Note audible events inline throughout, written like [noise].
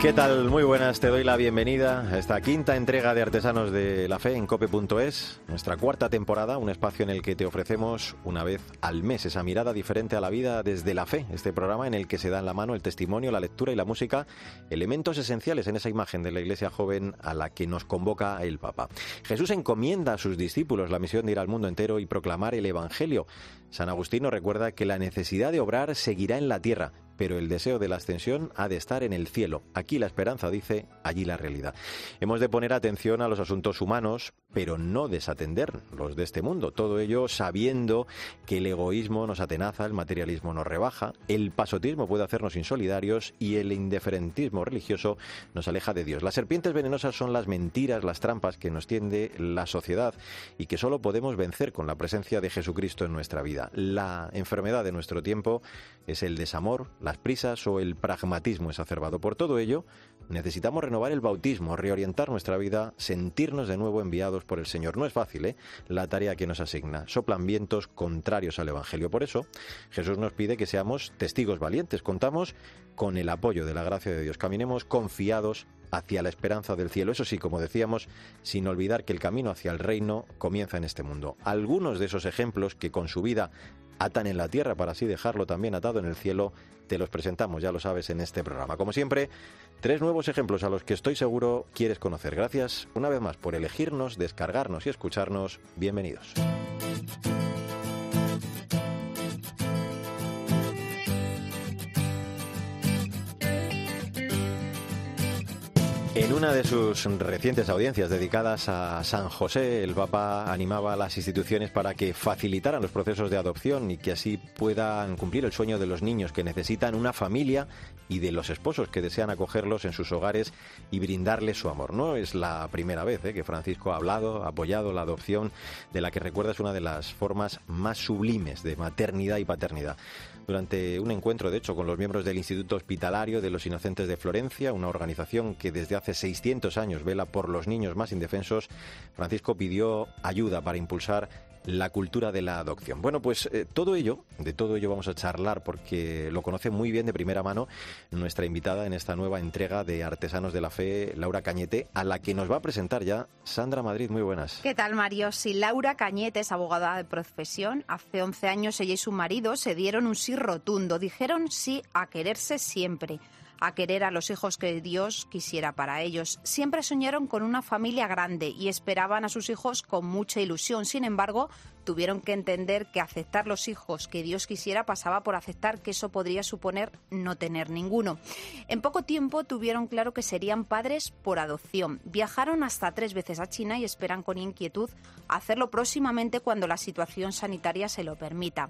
¿Qué tal? Muy buenas, te doy la bienvenida a esta quinta entrega de Artesanos de la Fe en cope.es, nuestra cuarta temporada, un espacio en el que te ofrecemos una vez al mes esa mirada diferente a la vida desde la fe, este programa en el que se da en la mano el testimonio, la lectura y la música, elementos esenciales en esa imagen de la iglesia joven a la que nos convoca el Papa. Jesús encomienda a sus discípulos la misión de ir al mundo entero y proclamar el Evangelio. San Agustín nos recuerda que la necesidad de obrar seguirá en la tierra, pero el deseo de la ascensión ha de estar en el cielo. Aquí la esperanza dice, allí la realidad. Hemos de poner atención a los asuntos humanos, pero no desatender los de este mundo. Todo ello sabiendo que el egoísmo nos atenaza, el materialismo nos rebaja, el pasotismo puede hacernos insolidarios y el indiferentismo religioso nos aleja de Dios. Las serpientes venenosas son las mentiras, las trampas que nos tiende la sociedad y que solo podemos vencer con la presencia de Jesucristo en nuestra vida. La enfermedad de nuestro tiempo es el desamor, las prisas o el pragmatismo exacerbado. Por todo ello, necesitamos renovar el bautismo, reorientar nuestra vida, sentirnos de nuevo enviados por el Señor. No es fácil, ¿eh? La tarea que nos asigna. Soplan vientos contrarios al Evangelio. Por eso, Jesús nos pide que seamos testigos valientes. Contamos con el apoyo de la gracia de Dios. Caminemos confiados hacia la esperanza del cielo. Eso sí, como decíamos, sin olvidar que el camino hacia el reino comienza en este mundo. Algunos de esos ejemplos que con su vida atan en la tierra para así dejarlo también atado en el cielo, te los presentamos, ya lo sabes, en este programa. Como siempre, tres nuevos ejemplos a los que estoy seguro quieres conocer. Gracias una vez más por elegirnos, descargarnos y escucharnos. Bienvenidos. En una de sus recientes audiencias dedicadas a San José, el Papa animaba a las instituciones para que facilitaran los procesos de adopción y que así puedan cumplir el sueño de los niños que necesitan una familia y de los esposos que desean acogerlos en sus hogares y brindarles su amor. No es la primera vez ¿eh? que Francisco ha hablado, ha apoyado la adopción, de la que recuerda es una de las formas más sublimes de maternidad y paternidad durante un encuentro, de hecho, con los miembros del Instituto Hospitalario de los Inocentes de Florencia, una organización que desde hace 600 años vela por los niños más indefensos, Francisco pidió ayuda para impulsar la cultura de la adopción. Bueno, pues eh, todo ello, de todo ello vamos a charlar porque lo conoce muy bien de primera mano nuestra invitada en esta nueva entrega de Artesanos de la Fe, Laura Cañete, a la que nos va a presentar ya Sandra Madrid. Muy buenas. ¿Qué tal, Mario? Si Laura Cañete es abogada de profesión, hace 11 años ella y su marido se dieron un sí rotundo, dijeron sí a quererse siempre a querer a los hijos que Dios quisiera para ellos. Siempre soñaron con una familia grande y esperaban a sus hijos con mucha ilusión. Sin embargo, tuvieron que entender que aceptar los hijos que Dios quisiera pasaba por aceptar que eso podría suponer no tener ninguno. En poco tiempo tuvieron claro que serían padres por adopción. Viajaron hasta tres veces a China y esperan con inquietud hacerlo próximamente cuando la situación sanitaria se lo permita.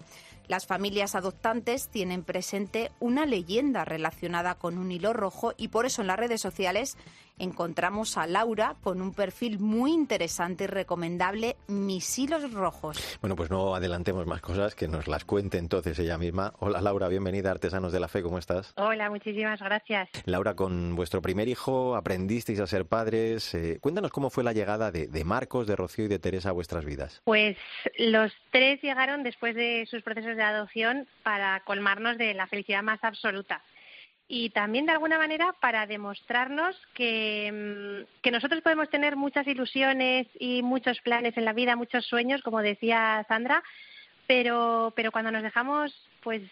Las familias adoptantes tienen presente una leyenda relacionada con un hilo rojo y por eso en las redes sociales encontramos a Laura con un perfil muy interesante y recomendable, Mis hilos rojos. Bueno, pues no adelantemos más cosas, que nos las cuente entonces ella misma. Hola Laura, bienvenida a Artesanos de la Fe, ¿cómo estás? Hola, muchísimas gracias. Laura, con vuestro primer hijo aprendisteis a ser padres. Eh, cuéntanos cómo fue la llegada de, de Marcos, de Rocío y de Teresa a vuestras vidas. Pues los tres llegaron después de sus procesos de adopción para colmarnos de la felicidad más absoluta y también de alguna manera para demostrarnos que, mm, que, nosotros podemos tener muchas ilusiones y muchos planes en la vida, muchos sueños, como decía Sandra, pero, pero cuando nos dejamos, pues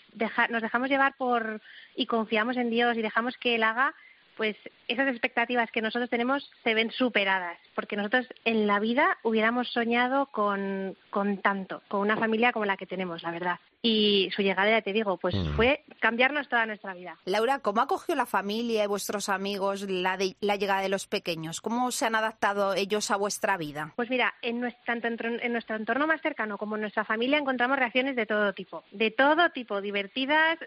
nos dejamos llevar por y confiamos en Dios y dejamos que Él haga, pues esas expectativas que nosotros tenemos se ven superadas, porque nosotros en la vida hubiéramos soñado con, con tanto, con una familia como la que tenemos, la verdad y su llegada, ya te digo, pues mm. fue cambiarnos toda nuestra vida. Laura, ¿cómo acogió la familia y vuestros amigos la, la llegada de los pequeños? ¿Cómo se han adaptado ellos a vuestra vida? Pues mira, en nuestro, tanto en nuestro entorno más cercano como en nuestra familia encontramos reacciones de todo tipo, de todo tipo, divertidas,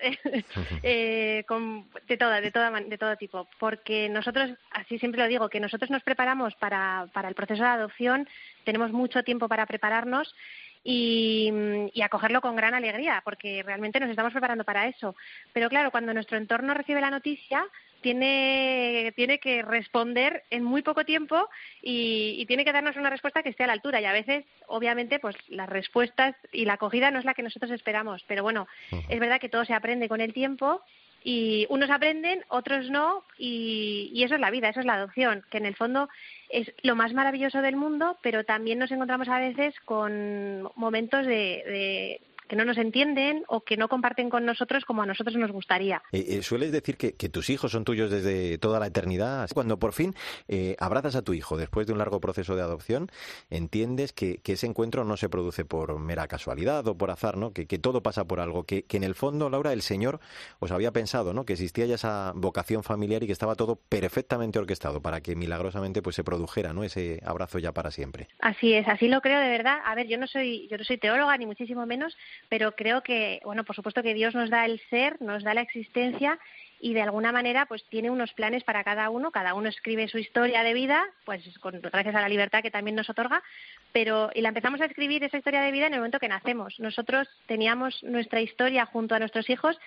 [laughs] eh, con, de, toda, de, toda, de todo tipo, porque nosotros, así siempre lo digo, que nosotros nos preparamos para, para el proceso de adopción, tenemos mucho tiempo para prepararnos y, y, acogerlo con gran alegría, porque realmente nos estamos preparando para eso. Pero claro, cuando nuestro entorno recibe la noticia, tiene, tiene que responder en muy poco tiempo y, y, tiene que darnos una respuesta que esté a la altura. Y a veces, obviamente, pues las respuestas y la acogida no es la que nosotros esperamos. Pero bueno, es verdad que todo se aprende con el tiempo y unos aprenden, otros no, y, y, eso es la vida, eso es la adopción, que en el fondo es lo más maravilloso del mundo, pero también nos encontramos a veces con momentos de, de que no nos entienden o que no comparten con nosotros como a nosotros nos gustaría. Eh, eh, sueles decir que, que, tus hijos son tuyos desde toda la eternidad. Cuando por fin eh, abrazas a tu hijo después de un largo proceso de adopción, entiendes que, que, ese encuentro no se produce por mera casualidad o por azar, ¿no? Que, que todo pasa por algo. Que, en el fondo, Laura, el Señor os había pensado, ¿no? Que existía ya esa vocación familiar y que estaba todo perfectamente orquestado para que milagrosamente pues se produjera, ¿no? Ese abrazo ya para siempre. Así es, así lo creo de verdad. A ver, yo no soy, yo no soy teóloga ni muchísimo menos, pero creo que, bueno, por supuesto que Dios nos da el ser, nos da la existencia y de alguna manera pues tiene unos planes para cada uno, cada uno escribe su historia de vida, pues con, gracias a la libertad que también nos otorga, pero y la empezamos a escribir esa historia de vida en el momento que nacemos. Nosotros teníamos nuestra historia junto a nuestros hijos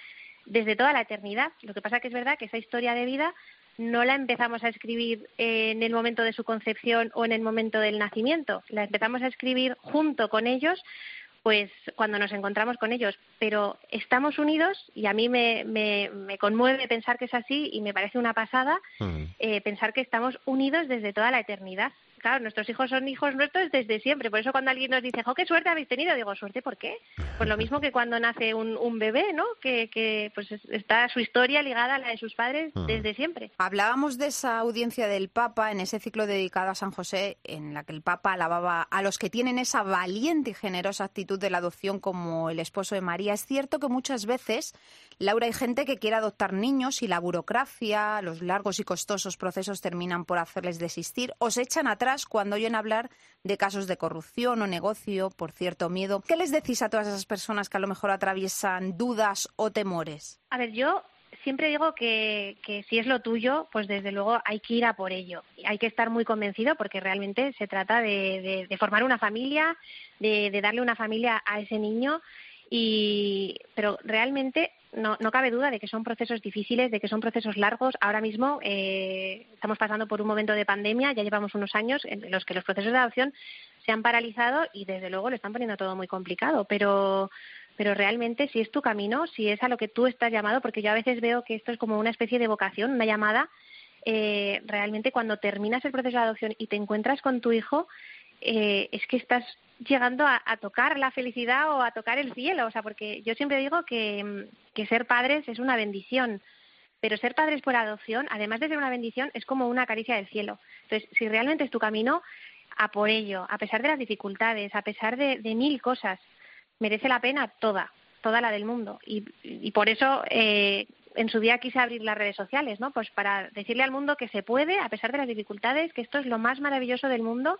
desde toda la eternidad. Lo que pasa que es verdad que esa historia de vida no la empezamos a escribir en el momento de su concepción o en el momento del nacimiento, la empezamos a escribir junto con ellos pues cuando nos encontramos con ellos. Pero estamos unidos y a mí me, me, me conmueve pensar que es así y me parece una pasada mm. eh, pensar que estamos unidos desde toda la eternidad claro, nuestros hijos son hijos nuestros desde siempre. Por eso cuando alguien nos dice, jo, qué suerte habéis tenido, digo, ¿suerte por qué? Pues lo mismo que cuando nace un, un bebé, ¿no? Que, que, pues está su historia ligada a la de sus padres desde siempre. Hablábamos de esa audiencia del Papa en ese ciclo dedicado a San José, en la que el Papa alababa a los que tienen esa valiente y generosa actitud de la adopción como el esposo de María. Es cierto que muchas veces, Laura, hay gente que quiere adoptar niños y la burocracia, los largos y costosos procesos terminan por hacerles desistir o se echan atrás cuando oyen hablar de casos de corrupción o negocio por cierto miedo. ¿Qué les decís a todas esas personas que a lo mejor atraviesan dudas o temores? A ver, yo siempre digo que, si es lo tuyo, pues desde luego hay que ir a por ello. Hay que estar muy convencido porque realmente se trata de, de, formar una familia, de, de, darle una familia a ese niño. Y, pero realmente no, no cabe duda de que son procesos difíciles, de que son procesos largos. Ahora mismo eh, estamos pasando por un momento de pandemia, ya llevamos unos años en los que los procesos de adopción se han paralizado y desde luego lo están poniendo todo muy complicado. Pero, pero realmente si es tu camino, si es a lo que tú estás llamado, porque yo a veces veo que esto es como una especie de vocación, una llamada, eh, realmente cuando terminas el proceso de adopción y te encuentras con tu hijo, eh, es que estás llegando a, tocar la felicidad o a tocar el cielo, o sea, porque yo siempre digo que, que ser padres es una bendición, pero ser padres por adopción, además de ser una bendición, es como una caricia del cielo. Entonces, si realmente es tu camino, a por ello, a pesar de las dificultades, a pesar de, de mil cosas, merece la pena toda, toda la del mundo. Y, y por eso eh, en su día quise abrir las redes sociales, ¿no? Pues para decirle al mundo que se puede, a pesar de las dificultades, que esto es lo más maravilloso del mundo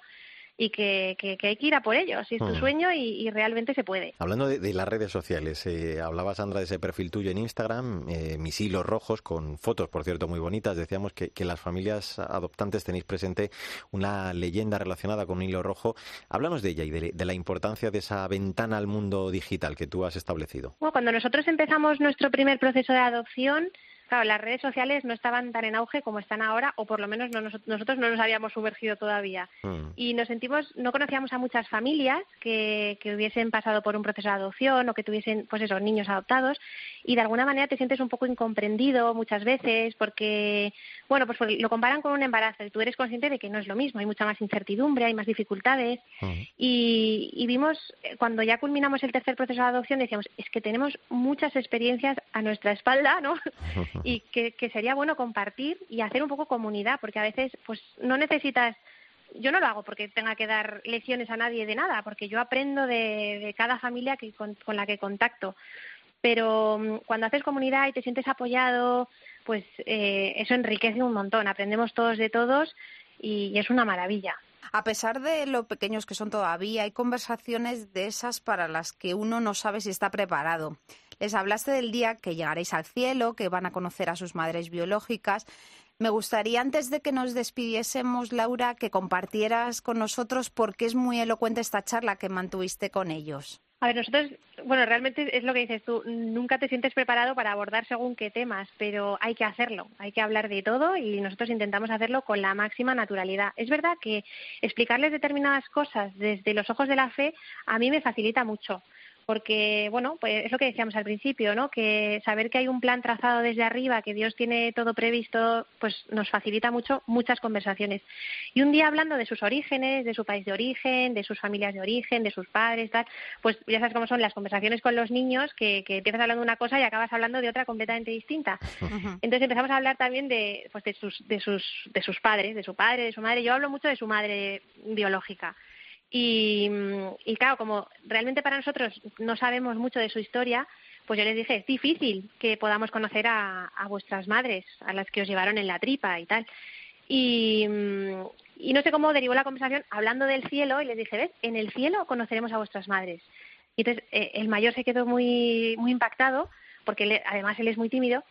y que, que, que, hay que ir a por ello, si es tu mm. sueño y, y, realmente se puede. Hablando de, de las redes sociales, eh, hablaba Sandra de ese perfil tuyo en Instagram, eh, mis hilos rojos, con fotos, por cierto, muy bonitas. Decíamos que, que, las familias adoptantes tenéis presente una leyenda relacionada con un hilo rojo. Háblanos de ella y de, de la importancia de esa ventana al mundo digital que tú has establecido. Bueno, cuando nosotros empezamos nuestro primer proceso de adopción, claro, las redes sociales no estaban tan en auge como están ahora, o por lo menos no, nosotros no nos habíamos sumergido todavía. Mm. Y nos sentimos, no conocíamos a muchas familias que, que hubiesen pasado por un proceso de adopción o que tuviesen, pues eso, niños adoptados, y de alguna manera te sientes un poco incomprendido muchas veces porque, bueno, pues lo comparan con un embarazo y tú eres consciente de que no es lo mismo, hay mucha más incertidumbre, hay más dificultades. Mm. Y, y vimos, cuando ya culminamos el tercer proceso de adopción, decíamos, es que tenemos muchas experiencias a nuestra espalda, ¿no? [laughs] y que, que sería bueno compartir y hacer un poco comunidad, porque a veces pues no necesitas yo no lo hago porque tenga que dar lecciones a nadie de nada, porque yo aprendo de, cada familia que, con, con, la que contacto. Pero mm, cuando haces comunidad y te sientes apoyado, pues eh, eso enriquece un montón. Aprendemos todos de todos y es una maravilla. A pesar de lo pequeños que son todavía, hay conversaciones de esas para las que uno no sabe si está preparado. Les hablaste del día que llegaréis al cielo, que van a conocer a sus madres biológicas. Me gustaría, antes de que nos despidiésemos, Laura, que compartieras con nosotros por qué es muy elocuente esta charla que mantuviste con ellos. A ver, nosotros, bueno, realmente es lo que dices tú, nunca te sientes preparado para abordar según qué temas, pero hay que hacerlo, hay que hablar de todo y nosotros intentamos hacerlo con la máxima naturalidad. Es verdad que explicarles determinadas cosas desde los ojos de la fe a mí me facilita mucho porque bueno, pues es lo que decíamos al principio, ¿no? Que saber que hay un plan trazado desde arriba, que Dios tiene todo previsto, pues nos facilita mucho muchas conversaciones. Y un día hablando de sus orígenes, de su país de origen, de sus familias de origen, de sus padres, tal, pues ya sabes cómo son las conversaciones con los niños, que, que empiezas hablando de una cosa y acabas hablando de otra completamente distinta. Entonces empezamos a hablar también de, pues de sus, de sus, de sus padres, de su padre, de su madre. Yo hablo mucho de su madre biológica y, claro, como realmente para nosotros no sabemos mucho de su historia, pues yo les dije, es difícil que podamos conocer a, vuestras madres, a las que os llevaron en la tripa y tal. Y, no sé cómo derivó la conversación hablando del cielo y les dije, ¿ves? En el cielo conoceremos a vuestras madres. Y entonces eh, el mayor se quedó muy, muy impactado, porque además él es muy tímido,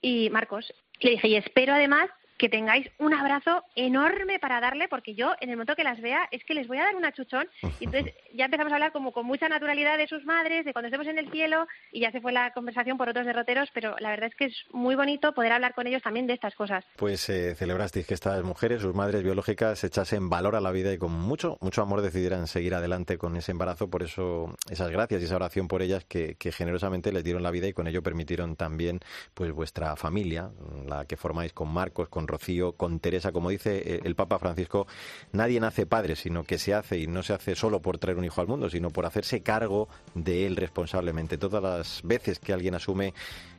y Marcos, le dije, y espero además que tengáis un abrazo enorme para darle, porque yo en el momento que las vea es que les voy a dar una chuchón. Y entonces ya empezamos a hablar como con mucha naturalidad de sus madres, de cuando estemos en el cielo, y ya se fue la conversación por otros derroteros, pero la verdad es que es muy bonito poder hablar con ellos también de estas cosas. Pues eh, celebrasteis que estas mujeres, sus madres biológicas, echasen valor a la vida y con mucho, mucho amor decidieran seguir adelante con ese embarazo. Por eso esas gracias y esa oración por ellas que, que generosamente les dieron la vida y con ello permitieron también pues vuestra familia, la que formáis con Marcos, con Rocío, con Teresa. Como dice eh, el Papa Francisco, nadie nace padre, sino que se hace y no se hace solo por traer un hijo al mundo, sino por hacerse cargo de él responsablemente. Todas las veces que alguien asume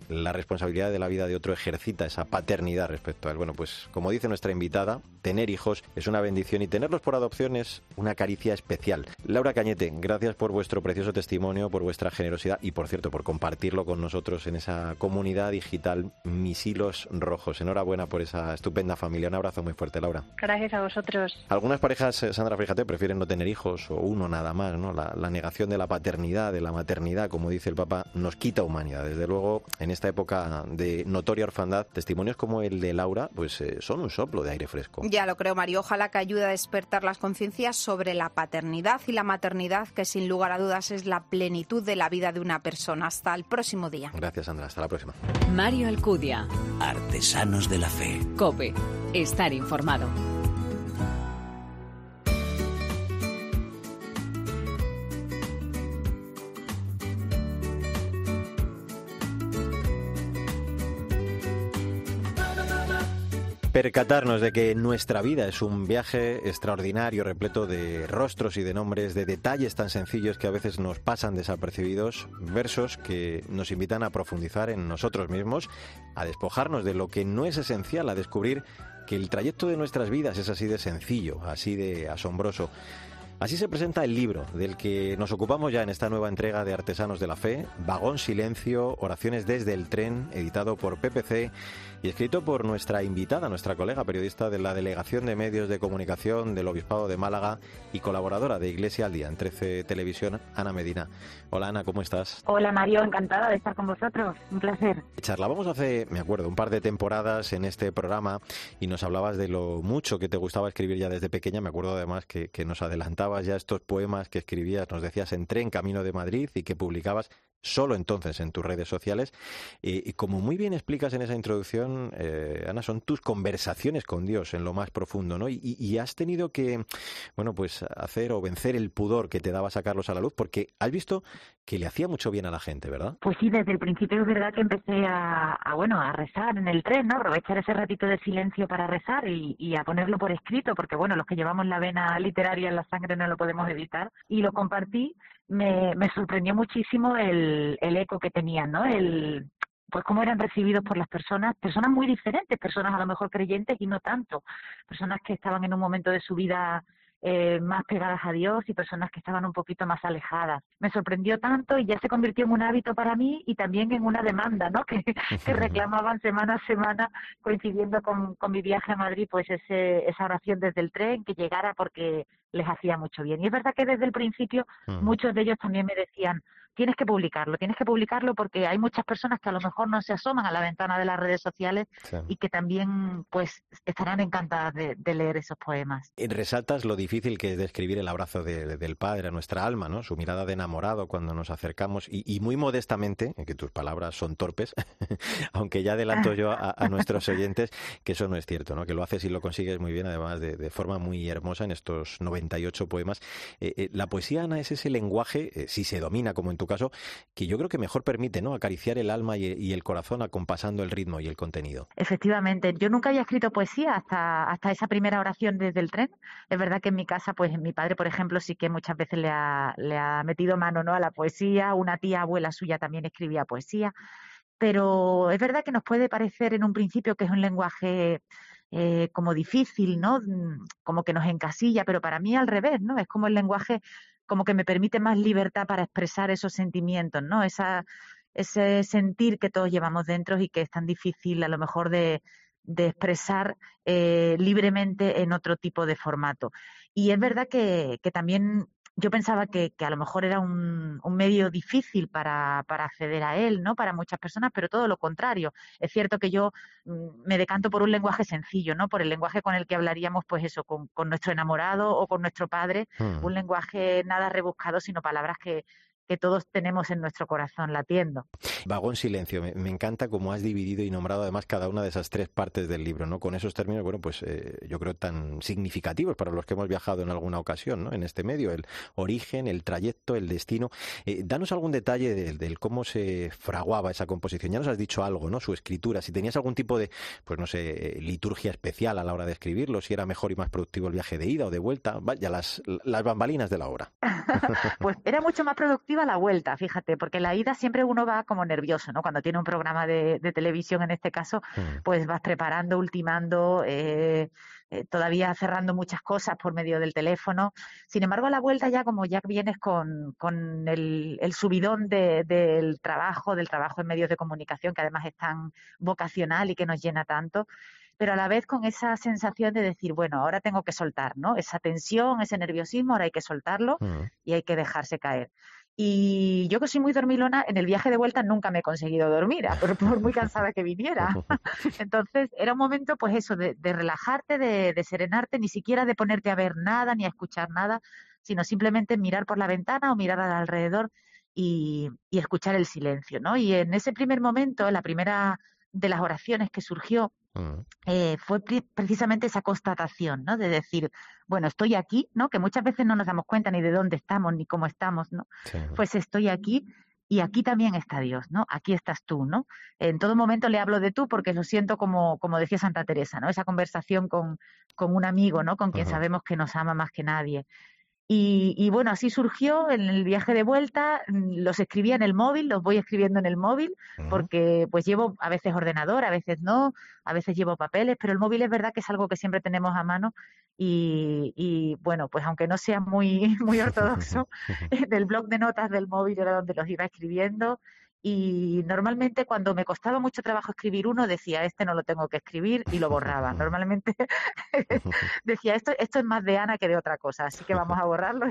la responsabilidad de la vida de otro ejercita esa paternidad respecto a él. Bueno, pues como dice nuestra invitada, tener hijos es una bendición y tenerlos por adopción es una caricia especial. Laura Cañete, gracias por vuestro precioso testimonio, por vuestra generosidad y por cierto por compartirlo con nosotros en esa comunidad digital Mis Hilos Rojos. Enhorabuena por esa estupenda familia. Un abrazo muy fuerte, Laura. Gracias a vosotros. Algunas parejas, eh, Sandra, fíjate, prefieren no tener hijos o uno nada más, ¿no? La, la negación de la paternidad, de la maternidad, como dice el Papa, nos quita humanidad. Desde luego, en esta época de notoria orfandad, testimonios como el de Laura, pues eh, son un soplo de aire fresco. Ya lo creo, Mario. Ojalá que ayude a despertar las conciencias sobre la paternidad y la maternidad, que sin lugar a dudas es la plenitud de la vida de una persona. Hasta el próximo día. Gracias, Sandra. Hasta la próxima. Mario Alcudia. Artesanos de la Fe. Estar informado. Percatarnos de que nuestra vida es un viaje extraordinario, repleto de rostros y de nombres, de detalles tan sencillos que a veces nos pasan desapercibidos, versos que nos invitan a profundizar en nosotros mismos, a despojarnos de lo que no es esencial, a descubrir que el trayecto de nuestras vidas es así de sencillo, así de asombroso. Así se presenta el libro del que nos ocupamos ya en esta nueva entrega de Artesanos de la Fe, Vagón Silencio, Oraciones desde el Tren, editado por PPC y escrito por nuestra invitada, nuestra colega periodista de la Delegación de Medios de Comunicación del Obispado de Málaga y colaboradora de Iglesia al Día en 13 Televisión, Ana Medina. Hola Ana, ¿cómo estás? Hola Mario, encantada de estar con vosotros, un placer. Charlábamos hace, me acuerdo, un par de temporadas en este programa y nos hablabas de lo mucho que te gustaba escribir ya desde pequeña, me acuerdo además que, que nos ya estos poemas que escribías, nos decías en tren camino de Madrid y que publicabas solo entonces en tus redes sociales. Y, como muy bien explicas en esa introducción, eh, Ana, son tus conversaciones con Dios en lo más profundo, ¿no? Y, has tenido que, bueno, pues hacer o vencer el pudor que te daba sacarlos a la luz, porque has visto que le hacía mucho bien a la gente, ¿verdad? Pues sí, desde el principio es verdad que empecé a, bueno, a rezar en el tren, ¿no? Aprovechar ese ratito de silencio para rezar y, y a ponerlo por escrito, porque bueno, los que llevamos la vena literaria en la sangre no lo podemos evitar. Y lo compartí me, me sorprendió muchísimo el, el eco que tenían, ¿no? El, pues cómo eran recibidos por las personas, personas muy diferentes, personas a lo mejor creyentes y no tanto, personas que estaban en un momento de su vida eh, más pegadas a Dios y personas que estaban un poquito más alejadas. Me sorprendió tanto y ya se convirtió en un hábito para mí y también en una demanda, ¿no? [laughs] Que, que [laughs] reclamaban semana a semana, coincidiendo con, con mi viaje a Madrid, pues ese, esa oración desde el tren, que llegara porque les hacía mucho bien. Y es verdad que desde el principio muchos de ellos también me decían, tienes que publicarlo, tienes que publicarlo porque hay muchas personas que a lo mejor no se asoman a la ventana de las redes sociales y que también pues estarán encantadas de, leer esos poemas. Resaltas lo difícil que es describir el abrazo del padre a nuestra alma, ¿no? Su mirada de enamorado cuando nos acercamos y, muy modestamente, que tus palabras son torpes, [laughs] aunque ya adelanto yo a, nuestros oyentes que eso no es cierto, ¿no? Que lo haces y lo consigues muy bien, además de, forma muy hermosa en estos 98 poemas. Eh, eh, la poesía, Ana, es ese lenguaje, eh, si se domina como en tu caso, que yo creo que mejor permite ¿no? acariciar el alma y, el corazón acompasando el ritmo y el contenido. Efectivamente, yo nunca había escrito poesía hasta, hasta esa primera oración desde el tren. Es verdad que en mi casa, pues mi padre, por ejemplo, sí que muchas veces le ha, le ha metido mano ¿no? a la poesía, una tía abuela suya también escribía poesía, pero es verdad que nos puede parecer en un principio que es un lenguaje eh, como difícil, ¿no? Como que nos encasilla, pero para mí al revés, ¿no? Es como el lenguaje como que me permite más libertad para expresar esos sentimientos, ¿no? Esa, ese sentir que todos llevamos dentro y que es tan difícil a lo mejor de, expresar eh, libremente en otro tipo de formato. Y es verdad que también yo pensaba que, que, a lo mejor era un, un medio difícil para, para, acceder a él, ¿no? Para muchas personas, pero todo lo contrario. Es cierto que yo mm, me decanto por un lenguaje sencillo, ¿no? Por el lenguaje con el que hablaríamos, pues eso, con, con nuestro enamorado o con nuestro padre, hmm. un lenguaje nada rebuscado, sino palabras que, que todos tenemos en nuestro corazón latiendo. Vagón Silencio, me, encanta cómo has dividido y nombrado además cada una de esas tres partes del libro, ¿no? Con esos términos, bueno, pues eh, yo creo tan significativos para los que hemos viajado en alguna ocasión, ¿no? En este medio, el origen, el trayecto, el destino. Eh, danos algún detalle del, cómo se fraguaba esa composición. Ya nos has dicho algo, ¿no? Su escritura, si tenías algún tipo de, pues no sé, liturgia especial a la hora de escribirlo, si era mejor y más productivo el viaje de ida o de vuelta, vaya, las, las bambalinas de la obra. [laughs] [laughs] pues era mucho más productivo a la vuelta, fíjate, porque la ida siempre uno va como nervioso, ¿no? Cuando tiene un programa de, televisión, en este caso, mm. pues vas preparando, ultimando, eh, eh, todavía cerrando muchas cosas por medio del teléfono. Sin embargo, a la vuelta ya como ya vienes con, con el, subidón del trabajo, del trabajo en medios de comunicación, que además es tan vocacional y que nos llena tanto, pero a la vez con esa sensación de decir, bueno, ahora tengo que soltar, ¿no? Esa tensión, ese nerviosismo, ahora hay que soltarlo mm. y hay que dejarse caer. Y yo que soy muy dormilona, en el viaje de vuelta nunca me he conseguido dormir, por, por muy cansada que viniera. [laughs] Entonces era un momento, pues eso, de, relajarte, de, serenarte, ni siquiera de ponerte a ver nada ni a escuchar nada, sino simplemente mirar por la ventana o mirar alrededor y, y escuchar el silencio, ¿no? Y en ese primer momento, la primera de las oraciones que surgió. Eh, fue precisamente esa constatación, ¿no? De decir, bueno, estoy aquí, ¿no? Que muchas veces no nos damos cuenta ni de dónde estamos ni cómo estamos, ¿no? Pues estoy aquí y aquí también está Dios, ¿no? Aquí estás tú, ¿no? En todo momento le hablo de tú porque lo siento como, como decía Santa Teresa, ¿no? Esa conversación con, con un amigo, ¿no? Con quien sabemos que nos ama más que nadie. Y, bueno, así surgió en el viaje de vuelta, mm, los escribía en el móvil, los voy escribiendo en el móvil, porque pues llevo a veces ordenador, a veces no, a veces llevo papeles, pero el móvil es verdad que es algo que siempre tenemos a mano y, y bueno, pues aunque no sea muy, [laughs] muy ortodoxo, [laughs] [laughs] en el blog de notas del móvil era donde los iba escribiendo y normalmente cuando me costaba mucho trabajo escribir uno decía este no lo tengo que escribir y lo borraba. Normalmente [laughs] decía esto esto es más de Ana que de otra cosa, así que vamos a borrarlo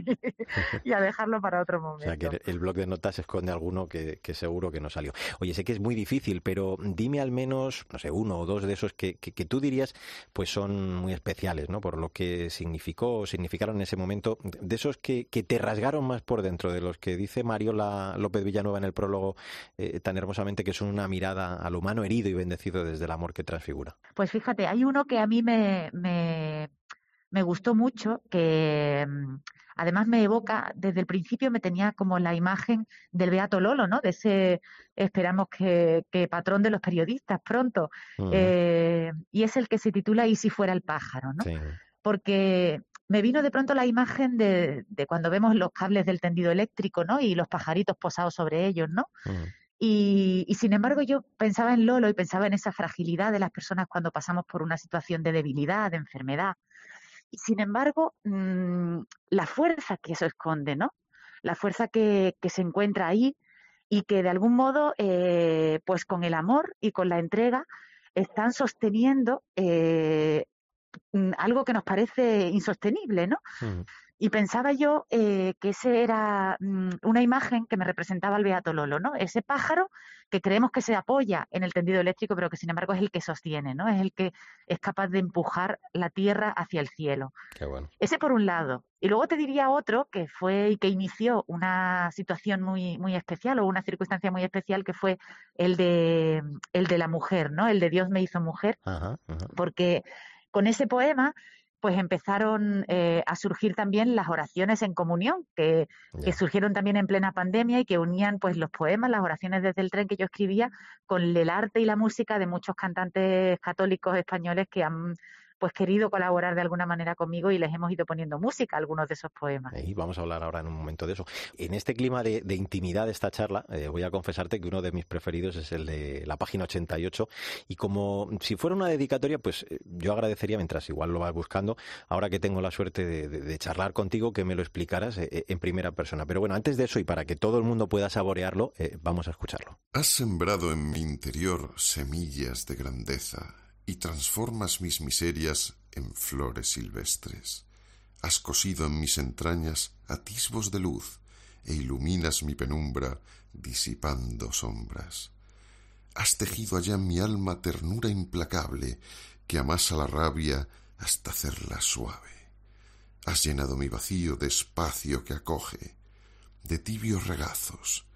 y, a dejarlo para otro momento. O sea que el blog de notas esconde alguno que, seguro que no salió. Oye, sé que es muy difícil, pero dime al menos, no sé, uno o dos de esos que, que, tú dirías pues son muy especiales, ¿no? Por lo que significó o significaron en ese momento, de esos que, que te rasgaron más por dentro, de los que dice Mariola López Villanueva en el prólogo eh, tan hermosamente que son una mirada al humano herido y bendecido desde el amor que transfigura. Pues fíjate, hay uno que a mí me, me, me gustó mucho, que mm, además me evoca, desde el principio me tenía como la imagen del Beato Lolo, ¿no? De ese, esperamos que, que patrón de los periodistas pronto. Eh, y es el que se titula Y si fuera el pájaro, ¿no? Porque me vino de pronto la imagen de, de, cuando vemos los cables del tendido eléctrico, ¿no? Y los pajaritos posados sobre ellos, ¿no? Y, sin embargo yo pensaba en Lolo y pensaba en esa fragilidad de las personas cuando pasamos por una situación de debilidad, de enfermedad. Y sin embargo, mm, la fuerza que eso esconde, ¿no? La fuerza que, se encuentra ahí y que de algún modo, eh, pues con el amor y con la entrega, están sosteniendo eh, mm, algo que nos parece insostenible, ¿no? Y pensaba yo eh, que ese era mm, una imagen que me representaba al Beato Lolo, ¿no? Ese pájaro que creemos que se apoya en el tendido eléctrico, pero que sin embargo es el que sostiene, ¿no? Es el que es capaz de empujar la tierra hacia el cielo. Qué bueno. Ese por un lado. Y luego te diría otro que fue y que inició una situación muy, muy especial o una circunstancia muy especial que fue el de, el de la mujer, ¿no? El de Dios me hizo mujer. Porque con ese poema pues empezaron eh, a surgir también las oraciones en comunión, que, que, surgieron también en plena pandemia y que unían pues los poemas, las oraciones desde el tren que yo escribía, con el arte y la música de muchos cantantes católicos españoles que han pues querido colaborar de alguna manera conmigo y les hemos ido poniendo música a algunos de esos poemas. Y vamos a hablar ahora en un momento de eso. En este clima de, intimidad de esta charla, eh, voy a confesarte que uno de mis preferidos es el de la página 88 y como si fuera una dedicatoria, pues eh, yo agradecería, mientras igual lo vas buscando, ahora que tengo la suerte de, charlar contigo, que me lo explicaras eh, en primera persona. Pero bueno, antes de eso y para que todo el mundo pueda saborearlo, vamos a escucharlo. Has sembrado en mi interior semillas de grandeza y transformas mis miserias en flores silvestres. Has cosido en mis entrañas atisbos de luz e iluminas mi penumbra disipando sombras. Has tejido allá en mi alma ternura implacable que amasa la rabia hasta hacerla suave. Has llenado mi vacío de espacio que acoge, de tibios regazos,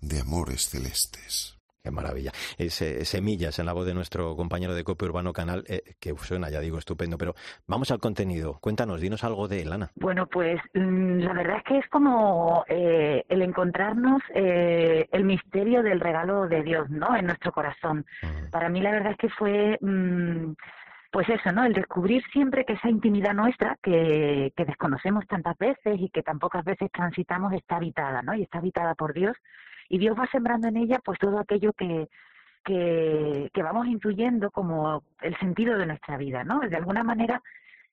de amores celestes. Qué maravilla. Es, semillas en la voz de nuestro compañero de Copio Urbano Canal, eh, que suena, ya digo, estupendo. Pero vamos al contenido. Cuéntanos, dinos algo de Lana. Bueno, pues mm, la verdad es que es como eh, el encontrarnos eh, el misterio del regalo de Dios, ¿no? En nuestro corazón. Para mí la verdad es que fue... Mm, pues eso, ¿no? El descubrir siempre que esa intimidad nuestra, que, que desconocemos tantas veces y que tan pocas veces transitamos, está habitada, ¿no? Y está habitada por Dios y Dios va sembrando en ella pues todo aquello que, que, vamos intuyendo como el sentido de nuestra vida, ¿no? De alguna manera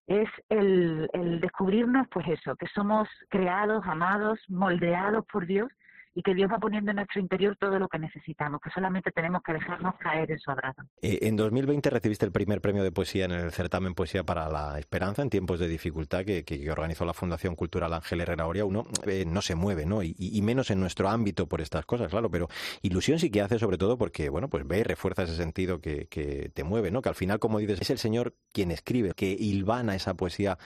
es el, el descubrirnos pues eso, que somos creados, amados, moldeados por Dios y que Dios va poniendo en nuestro interior todo lo que necesitamos, que solamente tenemos que dejarnos caer en su abrazo. Eh, en 2020 recibiste el primer premio de poesía en el certamen Poesía para la Esperanza en tiempos de dificultad que, organizó la Fundación Cultural Ángel Herrera Oria. Uno eh, no se mueve, ¿no? Y, menos en nuestro ámbito por estas cosas, claro, pero ilusión sí que hace sobre todo porque, bueno, pues ve y refuerza ese sentido que, que te mueve, ¿no? Que al final, como dices, es el Señor quien escribe, que hilvana esa poesía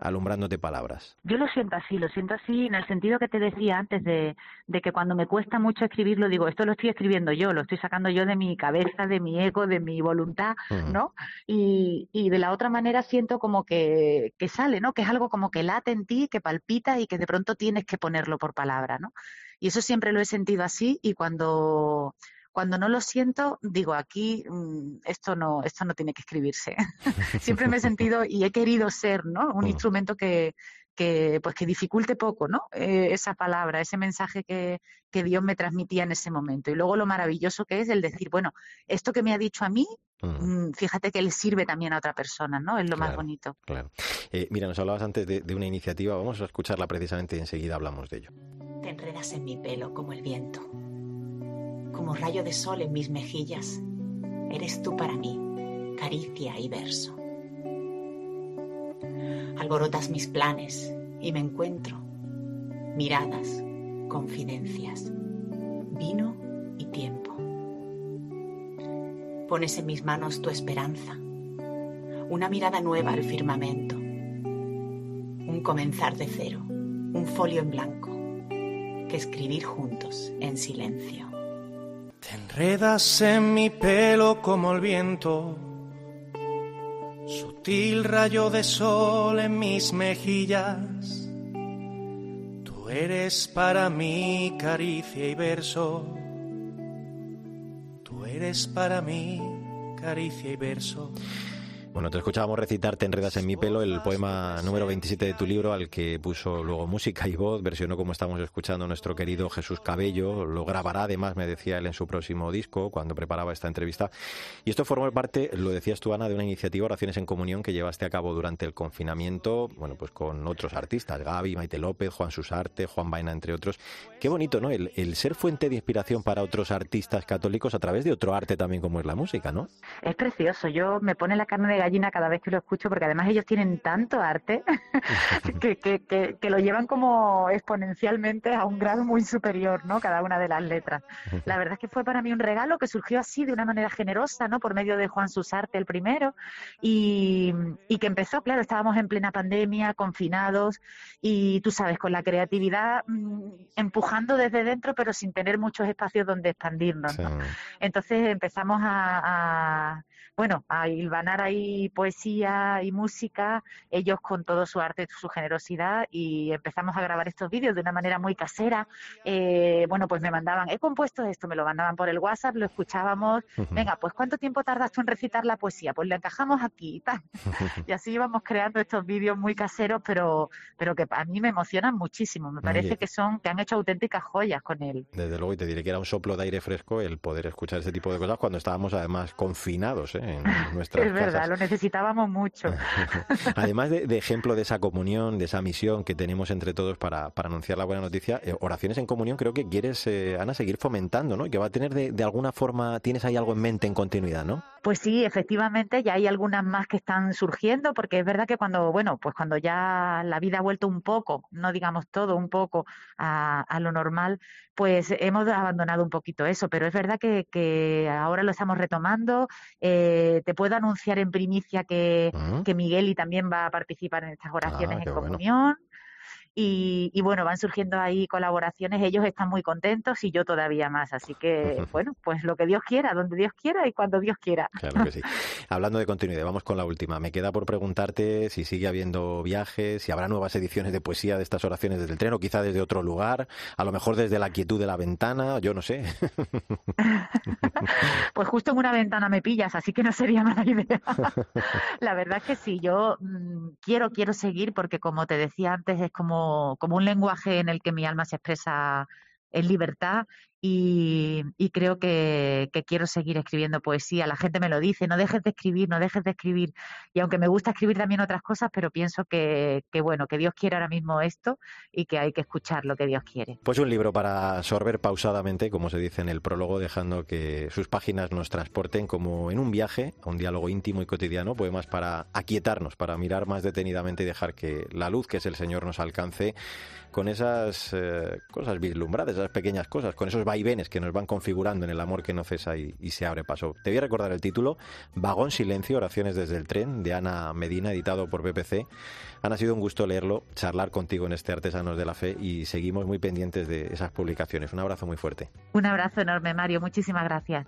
alumbrándote palabras. Yo lo siento así, lo siento así en el sentido que te decía antes de, de, que cuando me cuesta mucho escribirlo, digo, esto lo estoy escribiendo yo, lo estoy sacando yo de mi cabeza, de mi ego, de mi voluntad, ¿no? Y, y de la otra manera siento como que, que sale, ¿no? Que es algo como que late en ti, que palpita y que de pronto tienes que ponerlo por palabra, ¿no? Y eso siempre lo he sentido así y cuando cuando no lo siento, digo, aquí mm, esto no, esto no tiene que escribirse. [laughs] Siempre me he sentido y he querido ser, ¿no? Un instrumento que, que, pues que dificulte poco, ¿no? Eh, esa palabra, ese mensaje que, que, Dios me transmitía en ese momento. Y luego lo maravilloso que es el decir, bueno, esto que me ha dicho a mí, mm, fíjate que le sirve también a otra persona, ¿no? Es lo más bonito. Claro. Eh, mira, nos hablabas antes de, de, una iniciativa, vamos a escucharla precisamente y enseguida hablamos de ello. Te enredas en mi pelo como el viento como rayo de sol en mis mejillas. Eres tú para mí, caricia y verso. Alborotas mis planes y me encuentro. Miradas, confidencias, vino y tiempo. Pones en mis manos tu esperanza, una mirada nueva al firmamento, un comenzar de cero, un folio en blanco, que escribir juntos en silencio. Te enredas en mi pelo como el viento, sutil rayo de sol en mis mejillas. Tú eres para mí caricia y verso. Tú eres para mí caricia y verso. Bueno, te escuchábamos recitar Te enredas en mi pelo, el poema número 27 de tu libro, al que puso luego música y voz, versionó como estamos escuchando nuestro querido Jesús Cabello, lo grabará además, me decía él, en su próximo disco, cuando preparaba esta entrevista. Y esto formó parte, lo decías tú, Ana, de una iniciativa Oraciones en Comunión que llevaste a cabo durante el confinamiento, bueno, pues con otros artistas, Gaby, Maite López, Juan Susarte, Juan Vaina, entre otros. Qué bonito, ¿no? El, el ser fuente de inspiración para otros artistas católicos a través de otro arte también como es la música, ¿no? Es precioso, yo me pone la carne gallina cada vez que lo escucho, porque además ellos tienen tanto arte [laughs] que, que, que, lo llevan como exponencialmente a un grado muy superior, ¿no? Cada una de las letras. La verdad es que fue para mí un regalo que surgió así, de una manera generosa, ¿no? Por medio de Juan Susarte, el primero, y, y que empezó, claro, estábamos en plena pandemia, confinados, y tú sabes, con la creatividad mm, empujando desde dentro, pero sin tener muchos espacios donde expandirnos, ¿no? Entonces empezamos a bueno, a hilvanar ahí poesía y música, ellos con todo su arte, su generosidad, y empezamos a grabar estos vídeos de una manera muy casera. Eh, bueno, pues me mandaban, he compuesto esto, me lo mandaban por el WhatsApp, lo escuchábamos, venga, pues ¿cuánto tiempo tardas tú en recitar la poesía? Pues lo encajamos aquí y tal. [laughs] y así íbamos creando estos vídeos muy caseros, pero, pero que a mí me emocionan muchísimo. Me parece que son, que han hecho auténticas joyas con él. Desde luego, y te diré que era un soplo de aire fresco el poder escuchar ese tipo de cosas cuando estábamos además confinados, ¿eh? [laughs] Es verdad, lo necesitábamos mucho. [laughs] Además de, ejemplo de esa comunión, de esa misión que tenemos entre todos para, anunciar la buena noticia, eh, oraciones en comunión creo que quieres, eh, Ana, seguir fomentando, ¿no? Que va a tener de, de alguna forma, tienes ahí algo en mente en continuidad, ¿no? Pues sí, efectivamente, ya hay algunas más que están surgiendo, porque es verdad que cuando, bueno, pues cuando ya la vida ha vuelto un poco, no digamos todo, un poco a, a lo normal, pues hemos abandonado un poquito eso, pero es verdad que, que ahora lo estamos retomando. Eh, te puedo anunciar en primicia que, ah. que Miguel y también va a participar en estas oraciones ah, en comunión. Y, bueno, van surgiendo ahí colaboraciones, ellos están muy contentos y yo todavía más, así que [laughs] bueno, pues lo que Dios quiera, donde Dios quiera y cuando Dios quiera. Claro que sí. [laughs] Hablando de continuidad, vamos con la última. Me queda por preguntarte si sigue habiendo viajes, si habrá nuevas ediciones de poesía de estas oraciones desde el tren o quizá desde otro lugar, a lo mejor desde la quietud de la ventana, yo no sé. [laughs] pues justo en una ventana me pillas, así que no sería mala idea. la verdad es que sí, yo mm, quiero, quiero seguir porque como te decía antes, es como como, un lenguaje en el que mi alma se expresa en libertad y, creo que, quiero seguir escribiendo poesía. La gente me lo dice, no dejes de escribir, no dejes de escribir. Y aunque me gusta escribir también otras cosas, pero pienso que, bueno, que Dios quiere ahora mismo esto y que hay que escuchar lo que Dios quiere. Pues un libro para sorber pausadamente, como se dice en el prólogo, dejando que sus páginas nos transporten como en un viaje, a un diálogo íntimo y cotidiano, poemas para aquietarnos, para mirar más detenidamente y dejar que la luz que es el Señor nos alcance con esas eh, cosas vislumbradas, esas pequeñas cosas, con esos vaivenes que nos van configurando en el amor que no cesa y, se abre paso. Te voy a recordar el título, Vagón Silencio, Oraciones desde el Tren, de Ana Medina, editado por PPC. Ana, ha sido un gusto leerlo, charlar contigo en este Artesanos de la Fe y seguimos muy pendientes de esas publicaciones. Un abrazo muy fuerte. Un abrazo enorme, Mario. Muchísimas gracias.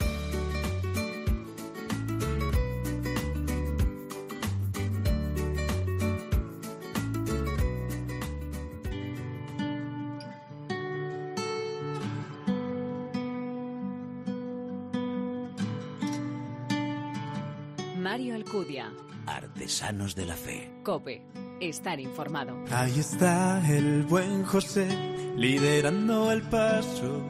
Artesanos de la Fe. Cope. Estar informado. Ahí está el buen José liderando el paso.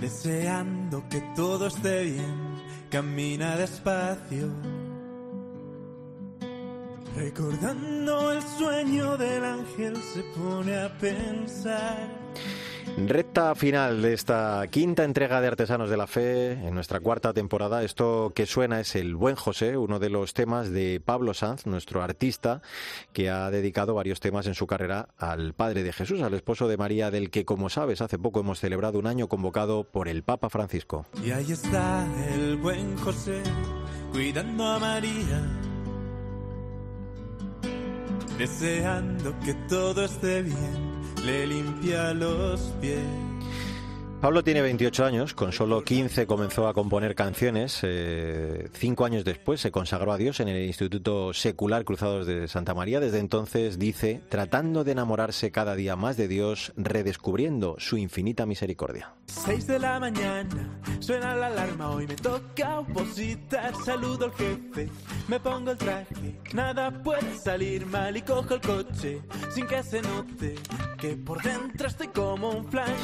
Deseando que todo esté bien, camina despacio. Recordando el sueño del ángel se pone a pensar Recta final de esta quinta entrega de Artesanos de la Fe en nuestra cuarta temporada. Esto que suena es El Buen José, uno de los temas de Pablo Sanz, nuestro artista, que ha dedicado varios temas en su carrera al Padre de Jesús, al esposo de María, del que, como sabes, hace poco hemos celebrado un año convocado por el Papa Francisco. Y ahí está el Buen José, cuidando a María, deseando que todo esté bien le limpia los pies. Pablo tiene 28 años, con solo 15 comenzó a componer canciones. Eh, cinco años después se consagró a Dios en el Instituto Secular Cruzados de Santa María. Desde entonces dice, tratando de enamorarse cada día más de Dios, redescubriendo su infinita misericordia. Seis de la mañana, suena la alarma, hoy me toca opositar, saludo al jefe, me pongo el traje, nada puede salir mal y cojo el coche sin que se note que por dentro estoy como un flan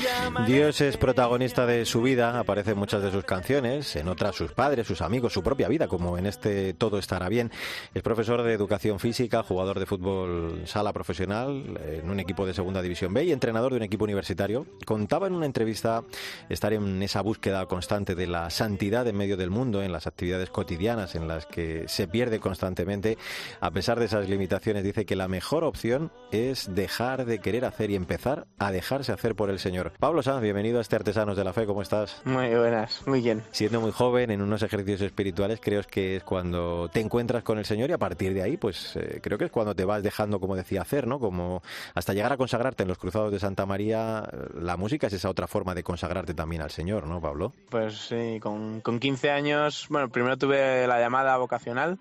Dios es protagonista de su vida, aparece en muchas de sus canciones, en otras sus padres, sus amigos, su propia vida, como en este Todo estará bien. Es profesor de educación física, jugador de fútbol sala profesional en un equipo de Segunda División B y entrenador de un equipo universitario. Contaba en una entrevista estar en esa búsqueda constante de la santidad en medio del mundo, en las actividades cotidianas en las que se pierde constantemente. A pesar de esas limitaciones, dice que la mejor opción es dejar de querer hacer y empezar a dejarse hacer por el Señor. Pablo Sanz, bienvenido a este Artesanos de la Fe, ¿cómo estás? Muy buenas, muy bien. Siendo muy joven en unos ejercicios espirituales, creo que es cuando te encuentras con el Señor y a partir de ahí, pues eh, creo que es cuando te vas dejando, como decía, hacer, ¿no? Como hasta llegar a consagrarte en los cruzados de Santa María, la música es esa otra forma de consagrarte también al Señor, ¿no, Pablo? Pues sí, con, con 15 años, bueno, primero tuve la llamada vocacional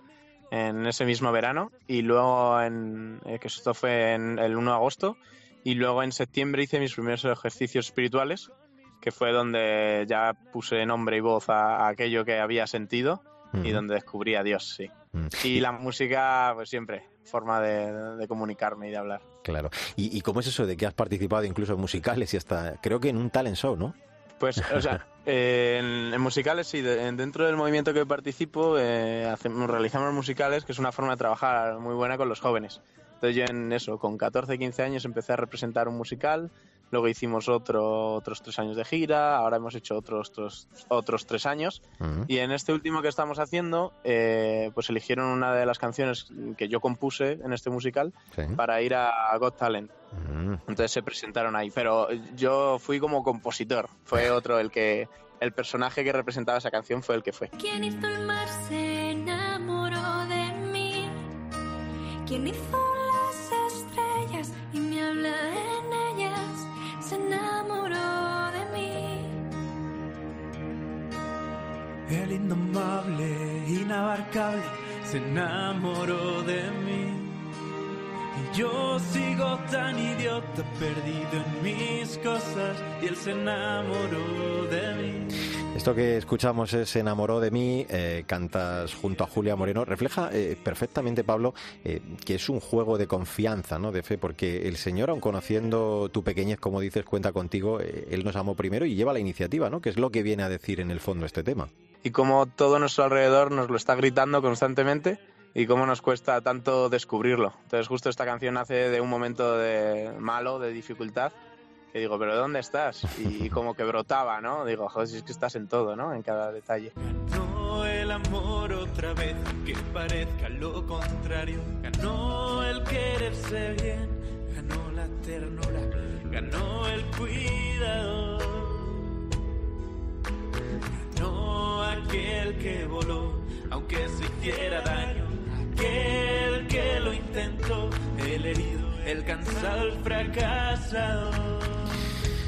en ese mismo verano y luego, en, eh, que esto fue en el 1 de agosto, y luego en septiembre hice mis primeros ejercicios espirituales, que fue donde ya puse nombre y voz a, aquello que había sentido y donde descubrí a Dios, sí. Y la música, pues siempre, forma de, comunicarme y de hablar. Claro. ¿Y, cómo es eso de que has participado incluso en musicales y hasta, creo que en un talent show, ¿no? Pues, o sea, [laughs] en, musicales sí, dentro del movimiento que participo eh, hacemos, realizamos musicales, que es una forma de trabajar muy buena con los jóvenes. Entonces yo en eso, con 14, 15 años empecé a representar un musical, luego hicimos otro, otros tres años de gira, ahora hemos hecho otros, otros, otros tres años. Y en este último que estamos haciendo, eh, pues eligieron una de las canciones que yo compuse en este musical para ir a Got Talent. Entonces se presentaron ahí, pero yo fui como compositor, fue otro el que, el personaje que representaba esa canción fue el que fue. ¿Quién hizo el mar se enamoró de mí? ¿Quién hizo El indomable, inabarcable, se enamoró de mí. Y yo sigo tan idiota, perdido en mis cosas, y él se enamoró de mí. Esto que escuchamos es enamoró de mí, eh, cantas junto a Julia Moreno. Refleja eh, perfectamente, Pablo, eh, que es un juego de confianza, ¿no? de fe, porque el Señor, aun conociendo tu pequeñez, como dices, cuenta contigo, Él nos amó primero y lleva la iniciativa, ¿no? que es lo que viene a decir en el fondo este tema. Y como todo nuestro alrededor nos lo está gritando constantemente y cómo nos cuesta tanto descubrirlo. Entonces justo esta canción nace de un momento de malo, de dificultad, que digo, pero ¿dónde estás? Y, como que brotaba, ¿no? Digo, joder, si es que estás en todo, ¿no? En cada detalle. Ganó el amor otra vez, que parezca lo contrario. Ganó el quererse bien, ganó la ternura, ganó el cuidado. Aquel que voló, aunque se hiciera daño. Aquel que lo intentó, el herido, el cansado, el fracasado.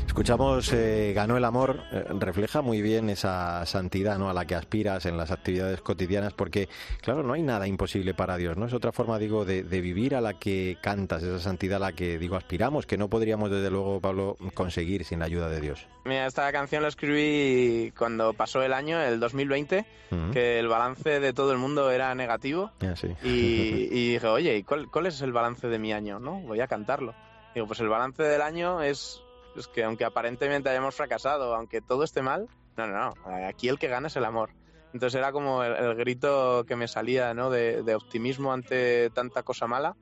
Escuchamos eh, Ganó el amor, eh, refleja muy bien esa santidad ¿no? a la que aspiras en las actividades cotidianas, porque, claro, no hay nada imposible para Dios, ¿no? Es otra forma, digo, de, vivir a la que cantas, esa santidad a la que, digo, aspiramos, que no podríamos, desde luego, Pablo, conseguir sin la ayuda de Dios. Mira, esta canción la escribí cuando pasó el año, el 2020, que el balance de todo el mundo era negativo. Ah, y, [laughs] y, dije, oye, ¿y cuál, cuál es el balance de mi año? ¿no? Voy a cantarlo. Digo, pues el balance del año es es que aunque aparentemente hayamos fracasado, aunque todo esté mal, no, no, no, aquí el que gana es el amor. Entonces era como el, grito que me salía ¿no? de, optimismo ante tanta cosa mala.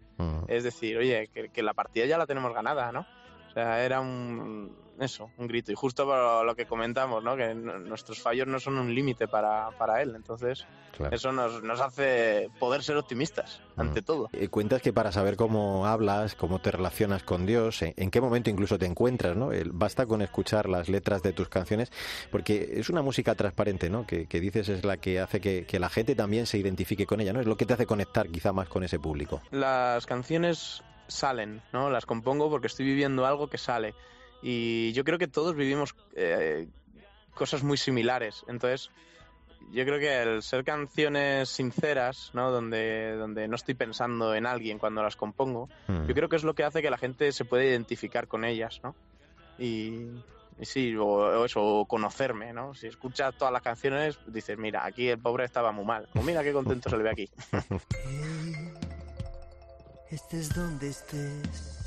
Es decir, oye, que, que, la partida ya la tenemos ganada, ¿no? O sea, era un, eso, un grito. Y justo por lo que comentamos, ¿no? Que nuestros fallos no son un límite para, para él. Entonces, eso nos, nos hace poder ser optimistas, ante todo. Eh, cuentas que para saber cómo hablas, cómo te relacionas con Dios, en, qué momento incluso te encuentras, ¿no? basta con escuchar las letras de tus canciones, porque es una música transparente, ¿no? Que, que dices es la que hace que, que la gente también se identifique con ella, ¿no? Es lo que te hace conectar quizá más con ese público. Las canciones salen, ¿no? Las compongo porque estoy viviendo algo que sale. Y yo creo que todos vivimos eh, cosas muy similares. Entonces, yo creo que el ser canciones sinceras, ¿no? Donde, donde no estoy pensando en alguien cuando las compongo, yo creo que es lo que hace que la gente se pueda identificar con ellas, ¿no? Y, sí, o, eso, o conocerme, ¿no? Si escuchas todas las canciones, dices, mira, aquí el pobre estaba muy mal. O mira qué contento se le ve aquí. [laughs] Este es donde estés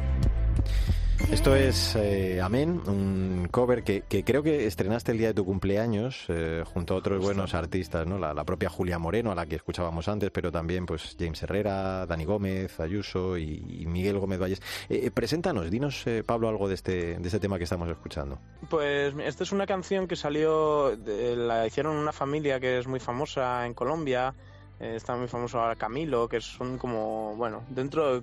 Esto es eh, Amén, un cover que, que creo que estrenaste el día de tu cumpleaños eh, junto a otros buenos artistas, ¿no? La, la propia Julia Moreno, a la que escuchábamos antes, pero también pues James Herrera, Dani Gómez, Ayuso y, y Miguel Gómez Valles. Eh, eh, preséntanos, dinos, eh, Pablo, algo de este, de este tema que estamos escuchando. Pues esta es una canción que salió, de- la hicieron una familia que es muy famosa en Colombia, eh, está muy famoso ahora Camilo, que son como, bueno, dentro,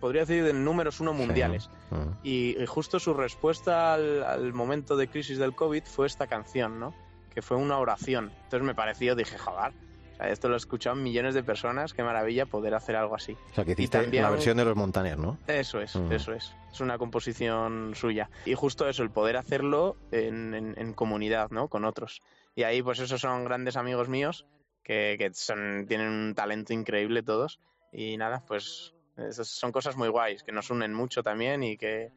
podría decir, de números uno mundiales. Mm. Y, y justo su respuesta al, al momento de crisis del COVID fue esta canción, ¿no? Que fue una oración. Entonces me pareció, dije, joder, esto lo han escuchado millones de personas, qué maravilla poder hacer algo así. O sea, que Y hiciste también- la versión de los Montaner, ¿no? Eso es, Mm. eso es. Es una composición suya. Y justo eso, el poder hacerlo en, en- en comunidad, ¿no? Con otros. Y ahí, pues esos son grandes amigos míos que, que son, tienen un talento increíble todos. Y nada, pues esas son cosas muy guays, que nos unen mucho también y que,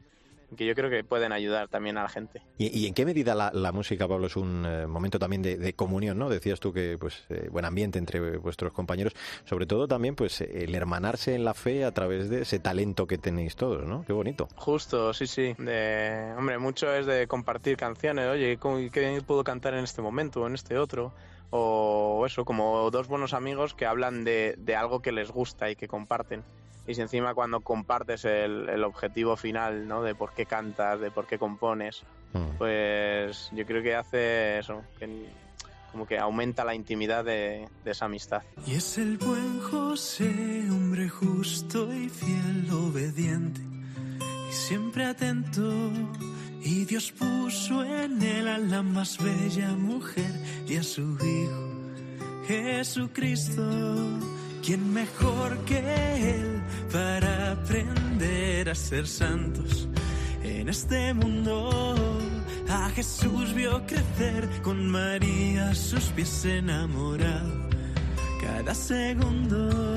que yo creo que pueden ayudar también a la gente. ¿Y, y en qué medida la, la música, Pablo, es un eh, momento también de, de comunión, ¿no? Decías tú que, pues, eh, buen ambiente entre vuestros compañeros. Sobre todo también, pues, el hermanarse en la fe a través de ese talento que tenéis todos, ¿no? Qué bonito. Justo, sí, sí. De, hombre, mucho es de compartir canciones. Oye, ¿cómo- ¿qué puedo cantar en este momento o en este otro? O eso, como dos buenos amigos que hablan de, de algo que les gusta y que comparten. Y si encima cuando compartes el, el objetivo final, ¿no? De por qué cantas, de por qué compones, Mm. pues yo creo que hace eso, que como que aumenta la intimidad de, de esa amistad. Y es el buen José, hombre justo y fiel, obediente y siempre atento. Y Dios puso en él a la más bella mujer y a su Hijo Jesucristo. ¿Quién mejor que Él para aprender a ser santos en este mundo? A Jesús vio crecer con María sus pies enamorado cada segundo.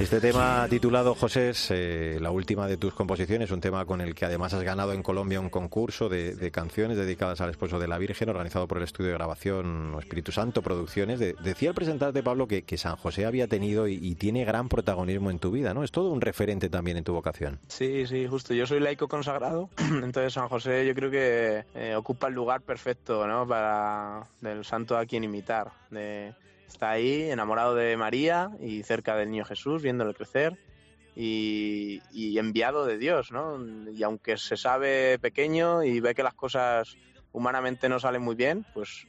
Este tema titulado José es eh, la última de tus composiciones, un tema con el que además has ganado en Colombia un concurso de, de canciones dedicadas al esposo de la Virgen, organizado por el estudio de grabación Espíritu Santo Producciones. De- decía al presentarte, Pablo, que, que San José había tenido y, y tiene gran protagonismo en tu vida, ¿no? Es todo un referente también en tu vocación. Sí, sí, justo. Yo soy laico consagrado, [clears throat] entonces San José yo creo que eh, ocupa el lugar perfecto, ¿no? Para del santo a quien imitar. De, está ahí enamorado de María y cerca del niño Jesús, viéndole crecer y, enviado de Dios, ¿no? Y aunque se sabe pequeño y ve que las cosas humanamente no salen muy bien, pues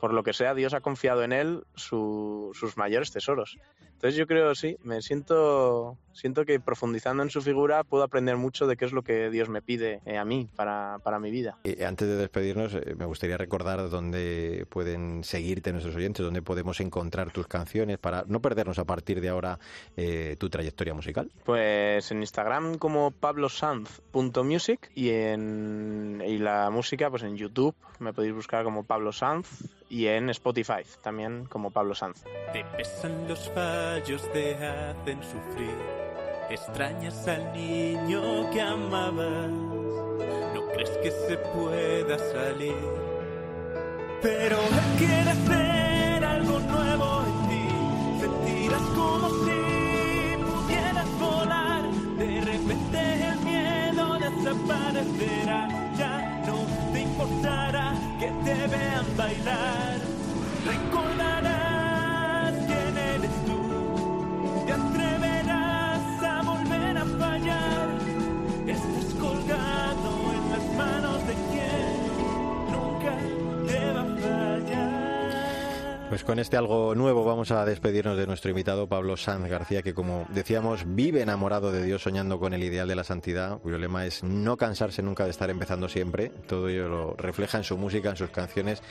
por lo que sea, Dios ha confiado en él su- sus mayores tesoros. Entonces yo creo, sí, me siento, siento que profundizando en su figura puedo aprender mucho de qué es lo que Dios me pide eh, a mí para, para mi vida. Eh, antes de despedirnos, eh, me gustaría recordar dónde pueden seguirte nuestros oyentes, dónde podemos encontrar tus canciones para no perdernos a partir de ahora eh, tu trayectoria musical. Pues en Instagram como pablosanz.music y en y la música pues en YouTube me podéis buscar como Pablo Sanz y en Spotify también como Pablo Sanz. Te pesan los fallos, te hacen sufrir. Extrañas al niño que amabas. No crees que se pueda salir. Pero quiere hacer algo nuevo en ti. Sentirás como si pudieras volar. De repente el miedo desaparecerá. Ya no te importará que te vean bailar. Pues con este algo nuevo vamos a despedirnos de nuestro invitado Pablo Sanz García, que como decíamos vive enamorado de Dios, soñando con el ideal de la santidad, cuyo lema es no cansarse nunca de estar empezando siempre. Todo ello lo refleja en su música, en sus canciones,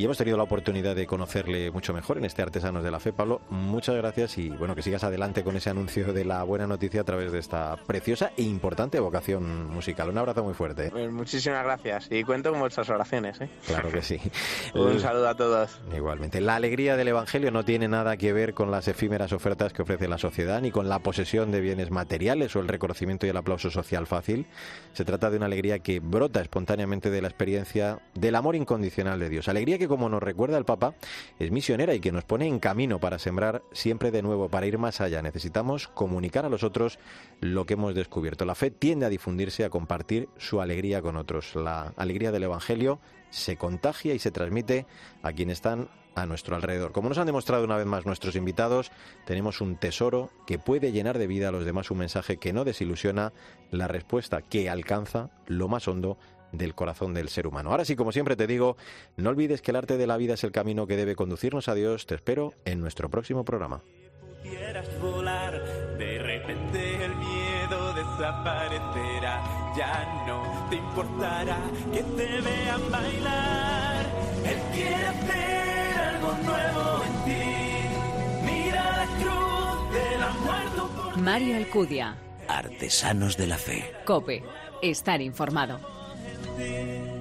y hemos tenido la oportunidad de conocerle mucho mejor en este Artesanos de la Fe. Pablo, muchas gracias y bueno, que sigas adelante con ese anuncio de la buena noticia a través de esta preciosa e importante vocación musical. Un abrazo muy fuerte. Pues muchísimas gracias y cuento con vuestras oraciones. ¿eh? Claro que sí. [laughs] Un saludo a todos. Igualmente. La alegría del Evangelio no tiene nada que ver con las efímeras ofertas que ofrece la sociedad, ni con la posesión de bienes materiales o el reconocimiento y el aplauso social fácil. Se trata de una alegría que brota espontáneamente de la experiencia del amor incondicional de Dios. Alegría que, como nos recuerda el Papa, es misionera y que nos pone en camino para sembrar siempre de nuevo, para ir más allá. Necesitamos comunicar a los otros lo que hemos descubierto. La fe tiende a difundirse, a compartir su alegría con otros. La alegría del Evangelio se contagia y se transmite a quienes están a nuestro alrededor. Como nos han demostrado una vez más nuestros invitados, tenemos un tesoro que puede llenar de vida a los demás un mensaje que no desilusiona, la respuesta que alcanza lo más hondo del corazón del ser humano. Ahora sí, como siempre te digo, no olvides que el arte de la vida es el camino que debe conducirnos a Dios. Te espero en nuestro próximo programa. Pudieras volar, de repente el miedo desaparecerá. Ya no te importará que te vean bailar. Él quiere hacer algo nuevo en ti. Mira la cruz del la muerto por Mario Alcudia. Artesanos de la Fe. Cope. Estar informado. Ti.